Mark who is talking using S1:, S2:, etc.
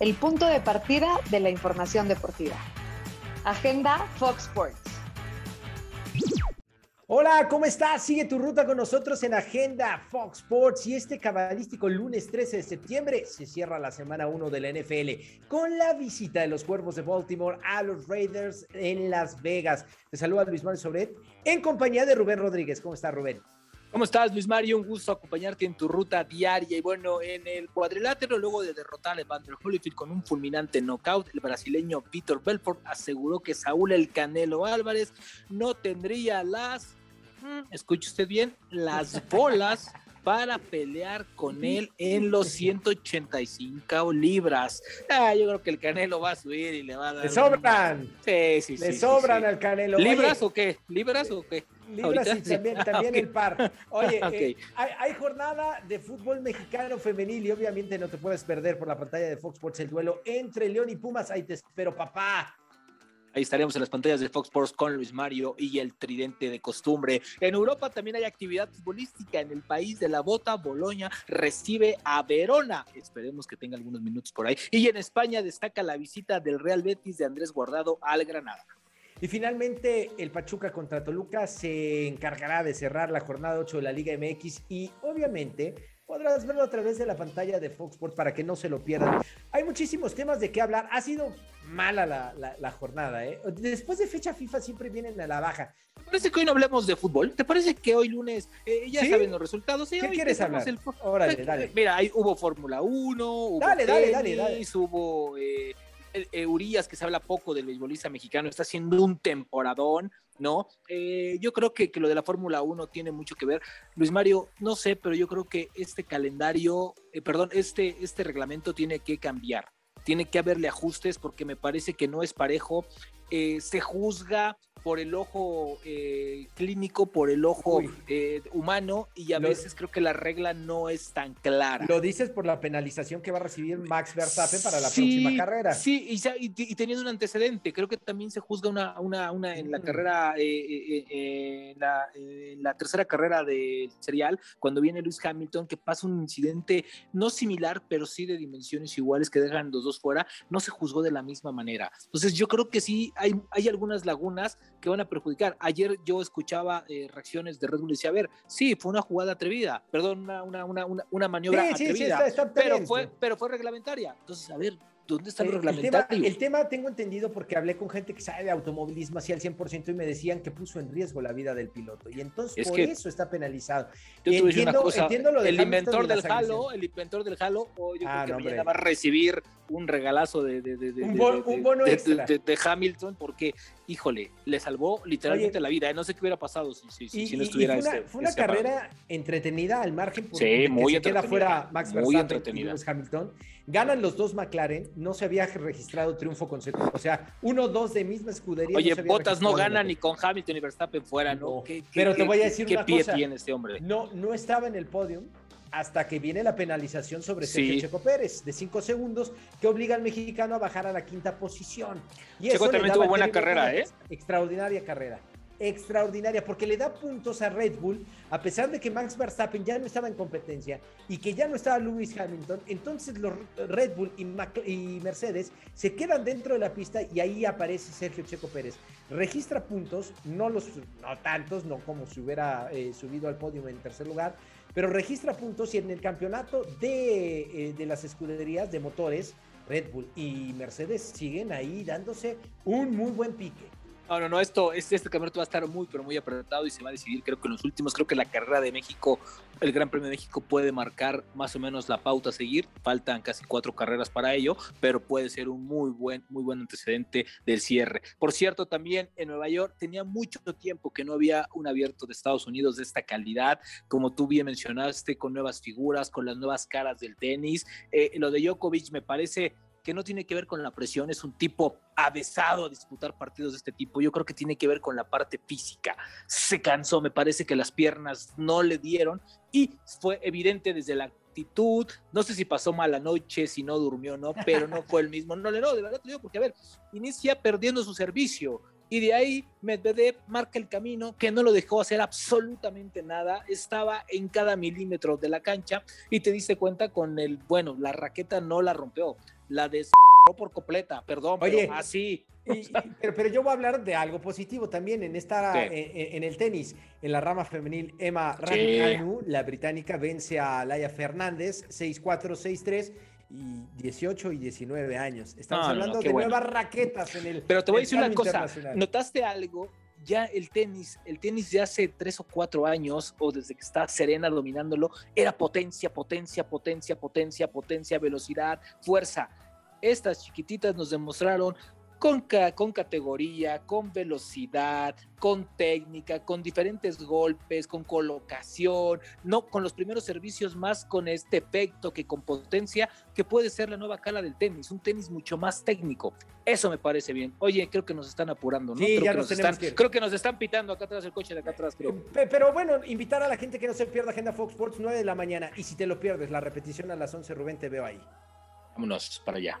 S1: el punto de partida de la información deportiva. Agenda Fox Sports.
S2: Hola, ¿cómo estás? Sigue tu ruta con nosotros en Agenda Fox Sports y este cabalístico lunes 13 de septiembre se cierra la semana 1 de la NFL con la visita de los Cuervos de Baltimore a los Raiders en Las Vegas. Te saluda Luis Manuel Sobret en compañía de Rubén Rodríguez. ¿Cómo está Rubén?
S3: ¿Cómo estás, Luis Mario? Un gusto acompañarte en tu ruta diaria. Y bueno, en el cuadrilátero, luego de derrotar a Evander Holyfield con un fulminante knockout, el brasileño Vitor Belfort aseguró que Saúl El Canelo Álvarez no tendría las Mm, escuche usted bien, las bolas para pelear con él en los 185 libras. Ah, yo creo que el Canelo va a subir y le va a dar.
S2: ¡Le sobran!
S3: Sí, sí, sí.
S2: Le sobran al Canelo.
S3: ¿Libras o qué? ¿Libras o qué?
S2: Libras y también, también el par. Oye, eh, hay, hay, jornada de fútbol mexicano femenil y obviamente no te puedes perder por la pantalla de Fox Sports el duelo entre León y Pumas. Ahí te espero, papá.
S3: Ahí estaremos en las pantallas de Fox Sports con Luis Mario y el tridente de costumbre. En Europa también hay actividad futbolística. En el país de la bota, Boloña recibe a Verona. Esperemos que tenga algunos minutos por ahí. Y en España destaca la visita del Real Betis de Andrés Guardado al Granada.
S2: Y finalmente, el Pachuca contra Toluca se encargará de cerrar la jornada 8 de la Liga MX y obviamente podrás verlo a través de la pantalla de Fox Sports para que no se lo pierdan. Hay muchísimos temas de qué hablar. Ha sido mala la, jornada, ¿eh? Después de fecha FIFA siempre vienen a la baja.
S3: ¿Te parece que hoy no hablemos de fútbol? ¿Te parece que hoy lunes eh, ya saben los resultados?
S2: ¿Qué quieres hablar?
S3: El... Órale, dale. Mira, ahí hubo Fórmula 1, hubo
S2: dale, dale, dale, dale.
S3: hubo... Eh, Urias, que se habla poco del beisbolista mexicano, está haciendo un temporadón, ¿no? Eh, yo creo que, que, lo de la Fórmula 1 tiene mucho que ver. Luis Mario, no sé, pero yo creo que este calendario, eh, perdón, este, este reglamento tiene que cambiar. Tiene que haberle ajustes porque me parece que no es parejo. Eh, se juzga por el ojo eh, clínico, por el ojo eh, humano, y a veces creo que la regla no es tan clara.
S2: Lo dices por la penalización que va a recibir Max Verstappen para la próxima carrera.
S3: Sí, y, teniendo un antecedente, creo que también se juzga una, una, una en la mm. carrera, eh, la, la, tercera carrera del serial, cuando viene Luis Hamilton, que pasa un incidente no similar, pero sí de dimensiones iguales que dejan los dos fuera, no se juzgó de la misma manera. Entonces yo creo que sí hay, hay algunas lagunas que van a perjudicar. Ayer yo escuchaba eh, reacciones de Red Bull y decía, a ver, sí, fue una jugada atrevida, perdón, una, una, una, una maniobra atrevida, pero, fue, pero fue reglamentaria. Entonces, a ver, ¿Dónde está el, reglamentario?
S2: El tema, tengo entendido porque hablé con gente que sabe de automovilismo así al 100% y me decían que puso en riesgo la vida del piloto. Y entonces por eso está penalizado.
S3: Yo entiendo, una cosa, lo el inventor del Halo, el inventor del Halo, yo ah, creo que mañana va a recibir un regalazo de, de, de,
S2: un, bono extra.
S3: de, Hamilton porque, híjole, le salvó literalmente la vida. ¿eh? No sé qué hubiera pasado si, si, no estuviera
S2: fue una, este, fue una este carrera entretenida al margen
S3: porque sí, muy
S2: se queda fuera Max Verstappen
S3: y Lewis
S2: Hamilton. Ganan los dos McLaren, no se había registrado triunfo consecutivo. O sea, uno, dos de misma escudería.
S3: Oye, Botas no gana ni con Hamilton y Verstappen fuera, ¿no?
S2: pero te voy a decir
S3: una
S2: pie
S3: tiene este hombre?
S2: No, no estaba en el podio hasta que viene la penalización sobre Sergio Checo Pérez de cinco segundos que obliga al mexicano a bajar a la quinta posición.
S3: Y Checo también tuvo buena carrera, ¿eh?
S2: Extraordinaria carrera extraordinaria porque le da puntos a Red Bull, a pesar de que Max Verstappen ya no estaba en competencia y que ya no estaba Lewis Hamilton, entonces los Red Bull y, Mercedes se quedan dentro de la pista y ahí aparece Sergio Checo Pérez. Registra puntos, no los no tantos, no como si hubiera eh, subido al podio en tercer lugar, pero registra puntos y en el campeonato de, eh, de las escuderías de motores, Red Bull y Mercedes siguen ahí dándose un muy buen pique.
S3: No, no, no, esto, este, este campeonato va a estar muy, pero muy apretado y se va a decidir, creo que en los últimos, creo que la carrera de México, el Gran Premio de México puede marcar más o menos la pauta a seguir. Faltan casi cuatro carreras para ello, pero puede ser un muy buen, muy buen antecedente del cierre. Por cierto, también en Nueva York tenía mucho tiempo que no había un abierto de Estados Unidos de esta calidad, como tú bien mencionaste, con nuevas figuras, con las nuevas caras del tenis. Eh, lo de Djokovic me parece que no tiene que ver con la presión, es un tipo avesado a disputar partidos de este tipo. Yo creo que tiene que ver con la parte física. Se cansó, me parece que las piernas no le dieron y fue evidente desde la actitud. No sé si pasó mala noche, si no durmió, no, pero no fue el mismo. No, no, de verdad te digo, porque a ver, inicia perdiendo su servicio Y de ahí Medvedev marca el camino que no lo dejó hacer absolutamente nada. Estaba en cada milímetro de la cancha y te diste cuenta con el, bueno, la raqueta no la rompió, la des por completa, perdón, pero así.
S2: pero, yo voy a hablar de algo positivo también en esta en, el tenis. En la rama femenil, Emma Raducanu, la británica, vence a Laia Fernández 6-4, 6-3 y 18 y 19 años. Estamos hablando de nuevas raquetas en el.
S3: Pero te voy a decir una cosa. ¿Notaste algo? Ya el tenis, el tenis de hace tres o cuatro años, o desde que está Serena dominándolo, era potencia, potencia, potencia, potencia, potencia, velocidad, fuerza. Estas chiquititas nos demostraron con, con categoría, con velocidad, con técnica, con diferentes golpes, con colocación, no con los primeros servicios más con este efecto que con potencia, que puede ser la nueva cara del tenis, un tenis mucho más técnico. Eso me parece bien. Oye, creo que nos están apurando, ¿no?
S2: Sí,
S3: creo,
S2: ya
S3: que
S2: nos
S3: están,
S2: que
S3: creo que nos están pitando acá atrás el coche de acá atrás, creo.
S2: Pero bueno, invitar a la gente que no se pierda Agenda Fox Sports 9 de la mañana y si te lo pierdes, la repetición a las 11, Rubén, te veo ahí.
S3: Vámonos para allá.